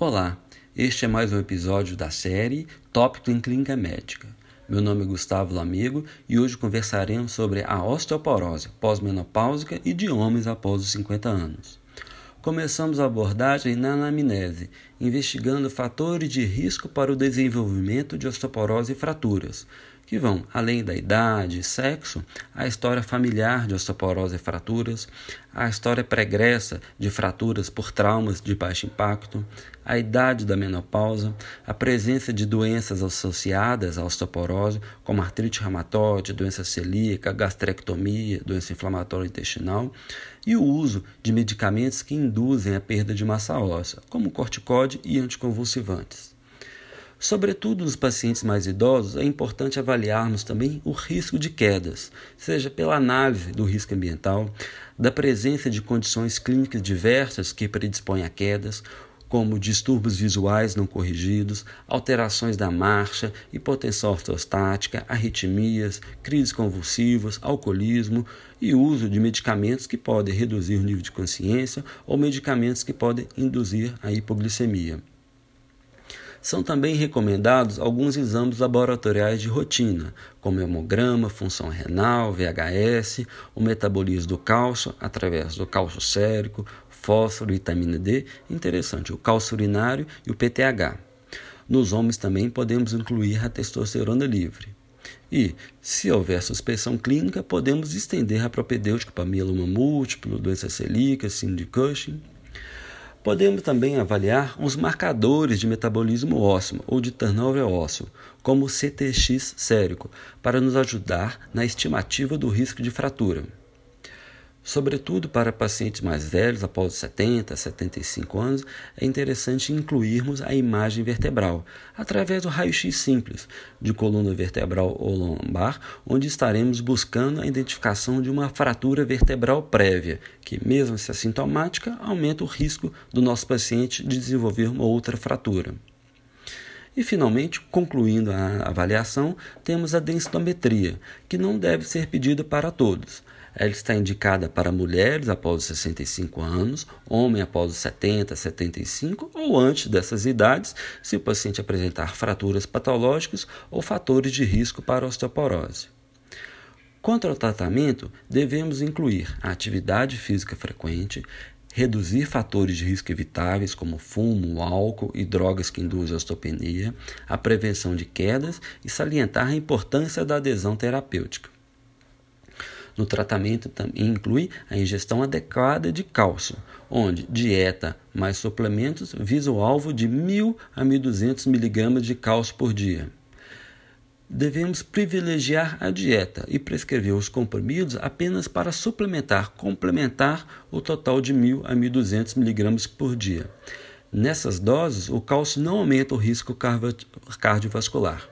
Olá, este é mais um episódio da série Tópico em Clínica Médica. Meu nome é Gustavo Lamigo e hoje conversaremos sobre a osteoporose pós-menopáusica e de homens após os 50 anos. Começamos a abordagem na anamnese, investigando fatores de risco para o desenvolvimento de osteoporose e fraturas, que vão além da idade e sexo, a história familiar de osteoporose e fraturas, a história pregressa de fraturas por traumas de baixo impacto, a idade da menopausa, a presença de doenças associadas à osteoporose, como artrite reumatoide, doença celíaca, gastrectomia, doença inflamatória intestinal, e o uso de medicamentos que induzem a perda de massa óssea, como corticóide e anticonvulsivantes. Sobretudo nos pacientes mais idosos, é importante avaliarmos também o risco de quedas, seja pela análise do risco ambiental, da presença de condições clínicas diversas que predispõem a quedas, como distúrbios visuais não corrigidos, alterações da marcha, hipotensão ortostática, arritmias, crises convulsivas, alcoolismo e uso de medicamentos que podem reduzir o nível de consciência ou medicamentos que podem induzir a hipoglicemia. São também recomendados alguns exames laboratoriais de rotina, como hemograma, função renal, VHS, o metabolismo do cálcio através do cálcio sérico, fósforo, vitamina D, interessante, o cálcio urinário e o PTH. Nos homens também podemos incluir a testosterona livre. E, se houver suspensão clínica, podemos estender a propedêutica para mieloma múltiplo, doença celíaca, síndrome de Cushing. Podemos também avaliar os marcadores de metabolismo ósseo ou de turnover ósseo, como o CTX sérico, para nos ajudar na estimativa do risco de fratura. Sobretudo para pacientes mais velhos, após 70, 75 anos, é interessante incluirmos a imagem vertebral, através do raio-x simples de coluna vertebral ou lombar, onde estaremos buscando a identificação de uma fratura vertebral prévia, que, mesmo se assintomática, aumenta o risco do nosso paciente de desenvolver uma outra fratura. E, finalmente, concluindo a avaliação, temos a densitometria, que não deve ser pedida para todos ela está indicada para mulheres após os 65 anos, homem após os 70, 75 ou antes dessas idades, se o paciente apresentar fraturas patológicas ou fatores de risco para osteoporose. Quanto ao tratamento, devemos incluir a atividade física frequente, reduzir fatores de risco evitáveis como fumo, álcool e drogas que induzem osteopenia, a prevenção de quedas e salientar a importância da adesão terapêutica. No tratamento também inclui a ingestão adequada de cálcio, onde dieta mais suplementos visa o alvo de 1.000 a 1.200 mg de cálcio por dia. Devemos privilegiar a dieta e prescrever os comprimidos apenas para suplementar, complementar o total de 1.000 a 1.200 mg por dia. Nessas doses, o cálcio não aumenta o risco cardiovascular.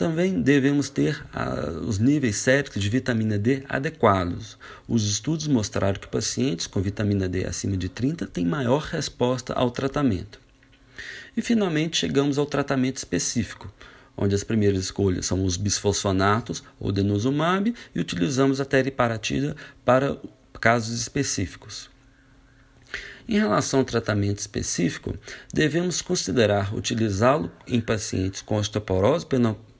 Também devemos ter ah, os níveis séricos de vitamina D adequados. Os estudos mostraram que pacientes com vitamina D acima de 30 têm maior resposta ao tratamento. E finalmente chegamos ao tratamento específico, onde as primeiras escolhas são os bisfosfonatos ou denosumab e utilizamos a teriparatida para casos específicos. Em relação ao tratamento específico, devemos considerar utilizá-lo em pacientes com osteoporose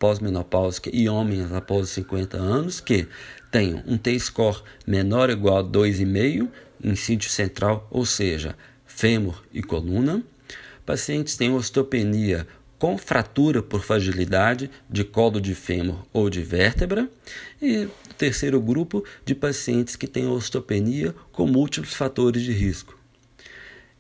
pós-menopáusica e homens após 50 anos que tenham um T-score menor ou igual a 2,5 em sítio central, ou seja, fêmur e coluna. Pacientes têm osteopenia com fratura por fragilidade de colo de fêmur ou de vértebra. E terceiro grupo de pacientes que têm osteopenia com múltiplos fatores de risco.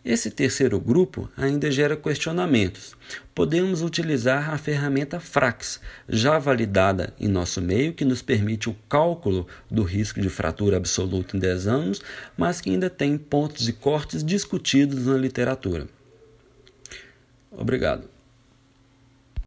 Esse terceiro grupo ainda gera questionamentos. Podemos utilizar a ferramenta Frax, já validada em nosso meio, que nos permite o cálculo do risco de fratura absoluta em 10 anos, mas que ainda tem pontos e cortes discutidos na literatura. Obrigado.